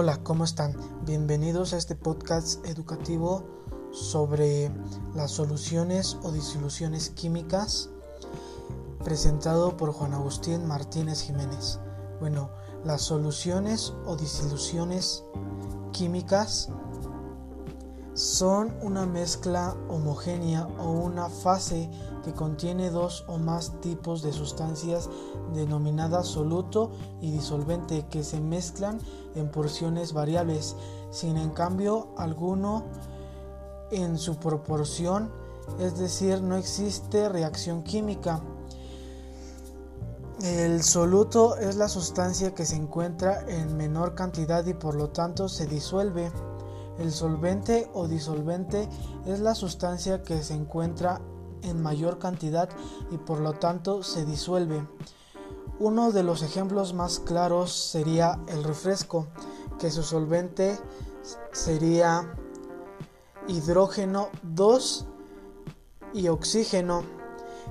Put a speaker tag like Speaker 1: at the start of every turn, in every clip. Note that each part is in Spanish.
Speaker 1: Hola, ¿cómo están? Bienvenidos a este podcast educativo sobre las soluciones o disoluciones químicas presentado por Juan Agustín Martínez Jiménez. Bueno, las soluciones o disoluciones químicas son una mezcla homogénea o una fase que contiene dos o más tipos de sustancias denominadas soluto y disolvente que se mezclan en porciones variables, sin en cambio alguno en su proporción, es decir, no existe reacción química. El soluto es la sustancia que se encuentra en menor cantidad y por lo tanto se disuelve. El solvente o disolvente es la sustancia que se encuentra en mayor cantidad y por lo tanto se disuelve. Uno de los ejemplos más claros sería el refresco, que su solvente sería hidrógeno 2 y oxígeno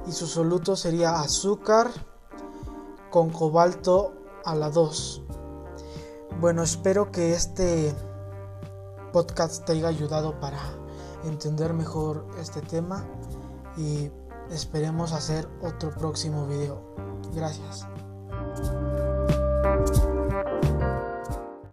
Speaker 1: y su soluto sería azúcar con cobalto a la 2. Bueno, espero que este podcast te haya ayudado para entender mejor este tema y esperemos hacer otro próximo video. Gracias.